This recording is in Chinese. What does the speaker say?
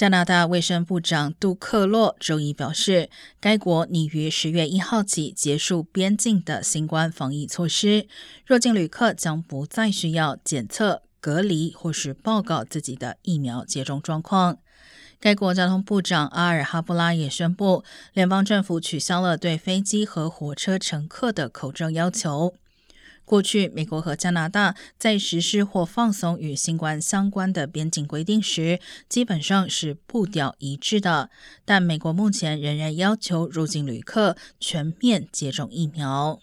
加拿大卫生部长杜克洛周一表示，该国拟于十月一号起结束边境的新冠防疫措施，入境旅客将不再需要检测、隔离或是报告自己的疫苗接种状况。该国交通部长阿尔哈布拉也宣布，联邦政府取消了对飞机和火车乘客的口罩要求。过去，美国和加拿大在实施或放松与新冠相关的边境规定时，基本上是步调一致的。但美国目前仍然要求入境旅客全面接种疫苗。